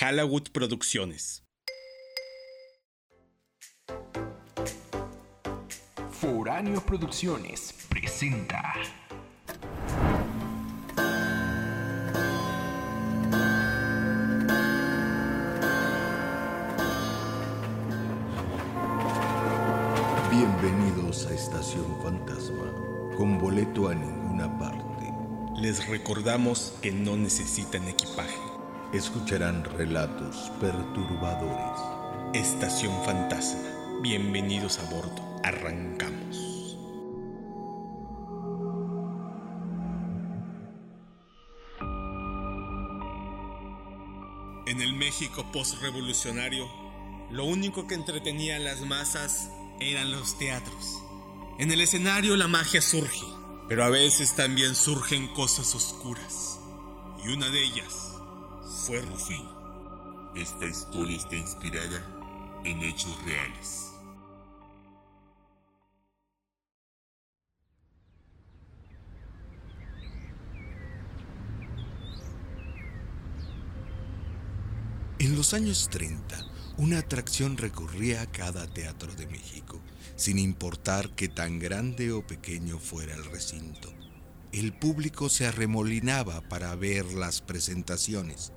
Halawood Producciones. Foráneo Producciones presenta. Bienvenidos a Estación Fantasma, con boleto a ninguna parte. Les recordamos que no necesitan equipaje. Escucharán relatos perturbadores. Estación Fantasma. Bienvenidos a bordo. Arrancamos. En el México postrevolucionario, lo único que entretenía a las masas eran los teatros. En el escenario la magia surge, pero a veces también surgen cosas oscuras. Y una de ellas fue Rufino. Esta historia está inspirada en hechos reales. En los años 30, una atracción recurría a cada teatro de México, sin importar que tan grande o pequeño fuera el recinto. El público se arremolinaba para ver las presentaciones.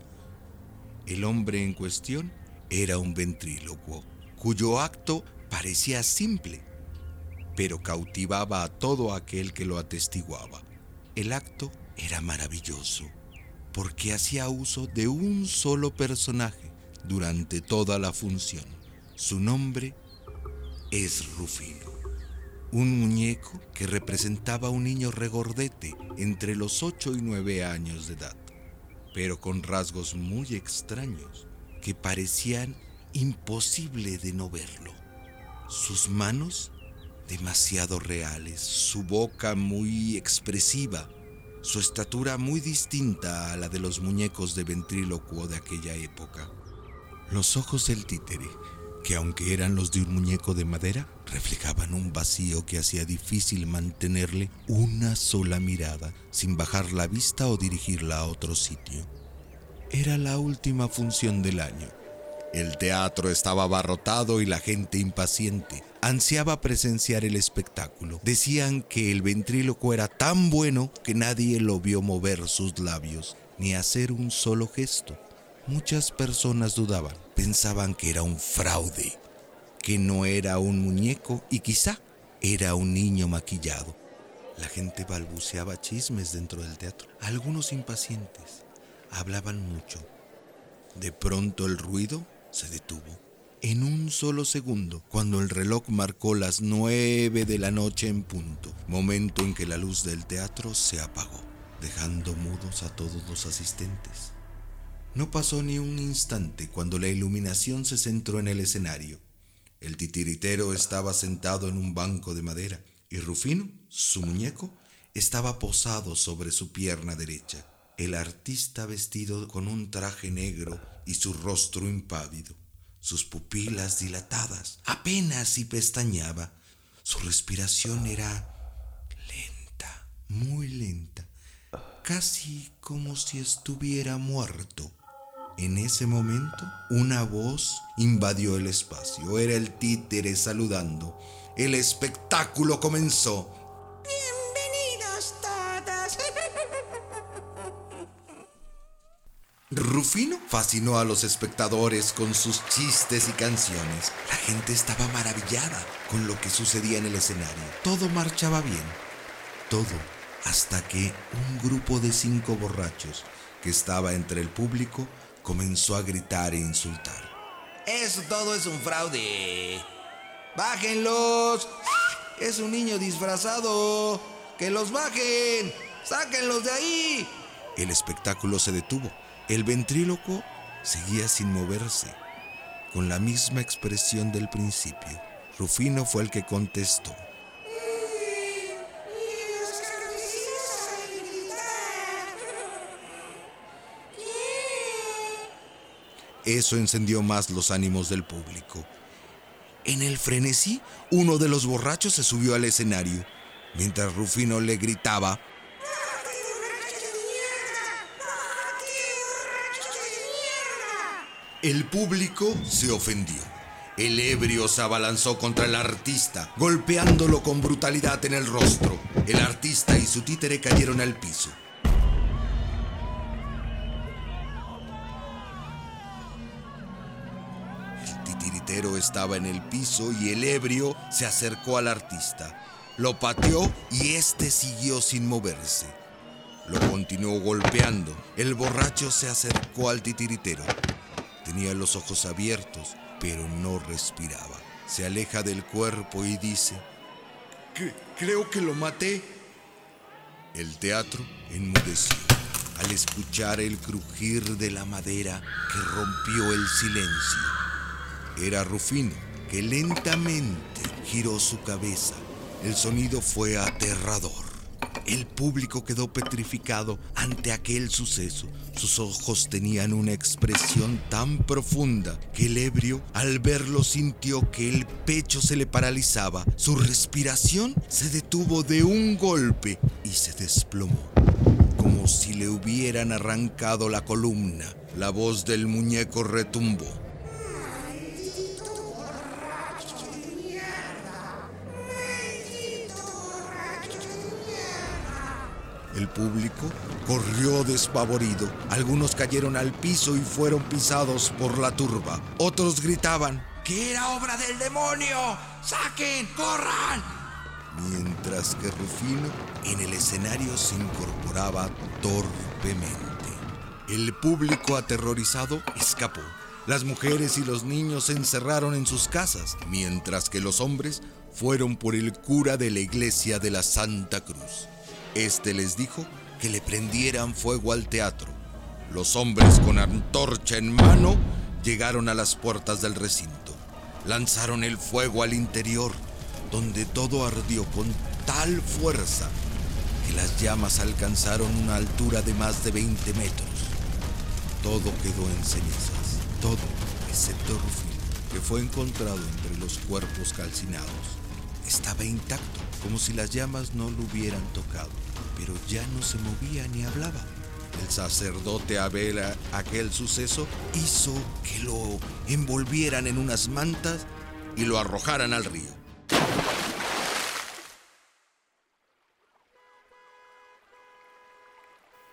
El hombre en cuestión era un ventrílocuo, cuyo acto parecía simple, pero cautivaba a todo aquel que lo atestiguaba. El acto era maravilloso porque hacía uso de un solo personaje durante toda la función. Su nombre es Rufino, un muñeco que representaba a un niño regordete entre los 8 y 9 años de edad, pero con rasgos muy extraños que parecían imposible de no verlo. Sus manos demasiado reales, su boca muy expresiva, su estatura muy distinta a la de los muñecos de ventrílocuo de aquella época. Los ojos del títere, que aunque eran los de un muñeco de madera, reflejaban un vacío que hacía difícil mantenerle una sola mirada sin bajar la vista o dirigirla a otro sitio. Era la última función del año. El teatro estaba abarrotado y la gente impaciente ansiaba presenciar el espectáculo. Decían que el ventríloco era tan bueno que nadie lo vio mover sus labios ni hacer un solo gesto. Muchas personas dudaban, pensaban que era un fraude, que no era un muñeco y quizá era un niño maquillado. La gente balbuceaba chismes dentro del teatro. Algunos impacientes hablaban mucho. De pronto el ruido se detuvo. En un solo segundo, cuando el reloj marcó las nueve de la noche en punto, momento en que la luz del teatro se apagó, dejando mudos a todos los asistentes. No pasó ni un instante cuando la iluminación se centró en el escenario. El titiritero estaba sentado en un banco de madera y Rufino, su muñeco, estaba posado sobre su pierna derecha. El artista vestido con un traje negro y su rostro impávido, sus pupilas dilatadas, apenas si pestañaba. Su respiración era lenta, muy lenta, casi como si estuviera muerto. En ese momento, una voz invadió el espacio. Era el títere saludando. El espectáculo comenzó. Bienvenidos todos. Rufino fascinó a los espectadores con sus chistes y canciones. La gente estaba maravillada con lo que sucedía en el escenario. Todo marchaba bien. Todo hasta que un grupo de cinco borrachos que estaba entre el público comenzó a gritar e insultar. Eso todo es un fraude. Bájenlos. Es un niño disfrazado. Que los bajen. Sáquenlos de ahí. El espectáculo se detuvo. El ventríloco seguía sin moverse, con la misma expresión del principio. Rufino fue el que contestó. Eso encendió más los ánimos del público. En el frenesí, uno de los borrachos se subió al escenario, mientras Rufino le gritaba, El público se ofendió. El ebrio se abalanzó contra el artista, golpeándolo con brutalidad en el rostro. El artista y su títere cayeron al piso. Estaba en el piso y el ebrio se acercó al artista. Lo pateó y éste siguió sin moverse. Lo continuó golpeando. El borracho se acercó al titiritero. Tenía los ojos abiertos, pero no respiraba. Se aleja del cuerpo y dice, "Cre- creo que lo maté. El teatro enmudeció al escuchar el crujir de la madera que rompió el silencio. Era Rufino, que lentamente giró su cabeza. El sonido fue aterrador. El público quedó petrificado ante aquel suceso. Sus ojos tenían una expresión tan profunda que el ebrio al verlo sintió que el pecho se le paralizaba. Su respiración se detuvo de un golpe y se desplomó como si le hubieran arrancado la columna. La voz del muñeco retumbó. El público corrió despavorido. Algunos cayeron al piso y fueron pisados por la turba. Otros gritaban, ¡Que era obra del demonio! ¡Saquen! ¡Corran! mientras que Rufino en el escenario se incorporaba torpemente. El público aterrorizado escapó. Las mujeres y los niños se encerraron en sus casas, mientras que los hombres fueron por el cura de la iglesia de la Santa Cruz. Este les dijo que le prendieran fuego al teatro. Los hombres con antorcha en mano llegaron a las puertas del recinto. Lanzaron el fuego al interior, donde todo ardió con tal fuerza que las llamas alcanzaron una altura de más de 20 metros. Todo quedó en cenizas, todo excepto Rufino, que fue encontrado entre los cuerpos calcinados. Estaba intacto, como si las llamas no lo hubieran tocado, pero ya no se movía ni hablaba. El sacerdote a ver aquel suceso hizo que lo envolvieran en unas mantas y lo arrojaran al río.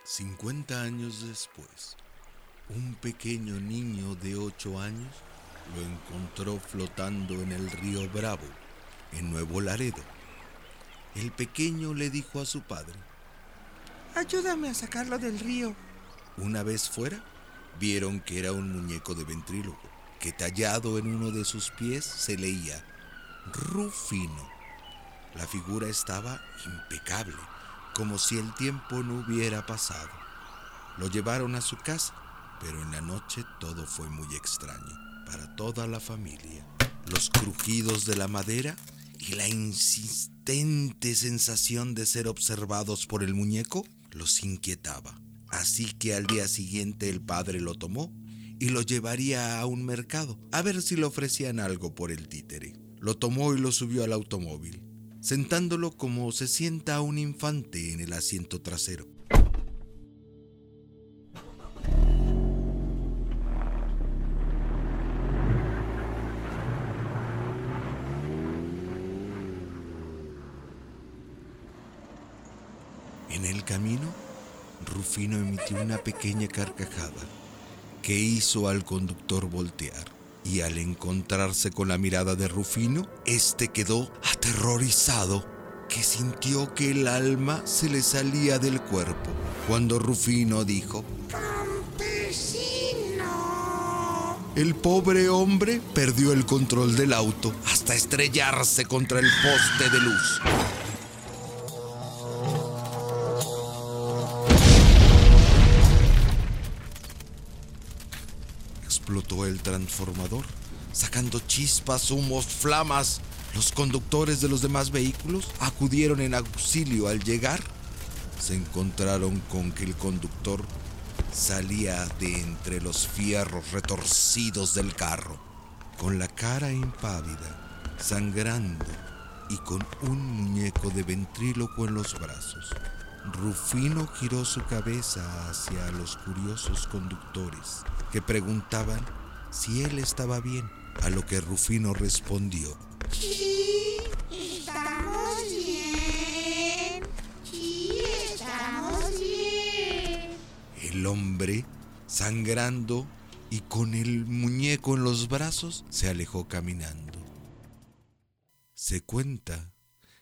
Cincuenta años después, un pequeño niño de ocho años lo encontró flotando en el río Bravo, en Nuevo Laredo. El pequeño le dijo a su padre, Ayúdame a sacarlo del río. Una vez fuera, vieron que era un muñeco de ventrílogo, que tallado en uno de sus pies se leía Rufino. La figura estaba impecable, como si el tiempo no hubiera pasado. Lo llevaron a su casa, pero en la noche todo fue muy extraño para toda la familia. Los crujidos de la madera la insistente sensación de ser observados por el muñeco los inquietaba. Así que al día siguiente el padre lo tomó y lo llevaría a un mercado a ver si le ofrecían algo por el títere. Lo tomó y lo subió al automóvil, sentándolo como se sienta un infante en el asiento trasero. Camino, Rufino emitió una pequeña carcajada que hizo al conductor voltear. Y al encontrarse con la mirada de Rufino, este quedó aterrorizado, que sintió que el alma se le salía del cuerpo. Cuando Rufino dijo, ¡Campesino! el pobre hombre perdió el control del auto hasta estrellarse contra el poste de luz. El transformador, sacando chispas, humos, flamas. Los conductores de los demás vehículos acudieron en auxilio al llegar. Se encontraron con que el conductor salía de entre los fierros retorcidos del carro, con la cara impávida, sangrando y con un muñeco de ventríloco en los brazos. Rufino giró su cabeza hacia los curiosos conductores que preguntaban si él estaba bien, a lo que Rufino respondió. Sí, estamos bien. Sí, estamos bien. El hombre, sangrando y con el muñeco en los brazos, se alejó caminando. Se cuenta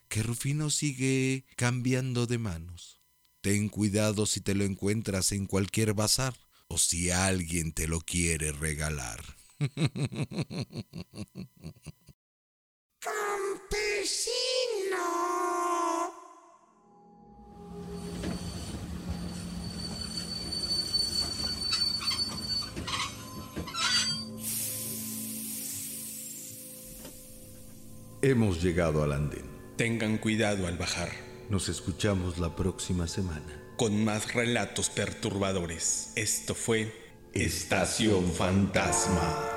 que Rufino sigue cambiando de manos. Ten cuidado si te lo encuentras en cualquier bazar o si alguien te lo quiere regalar. Campesino. Hemos llegado al andén. Tengan cuidado al bajar, Nos escuchamos la próxima semana. Con más relatos perturbadores. Esto fue Estación Fantasma.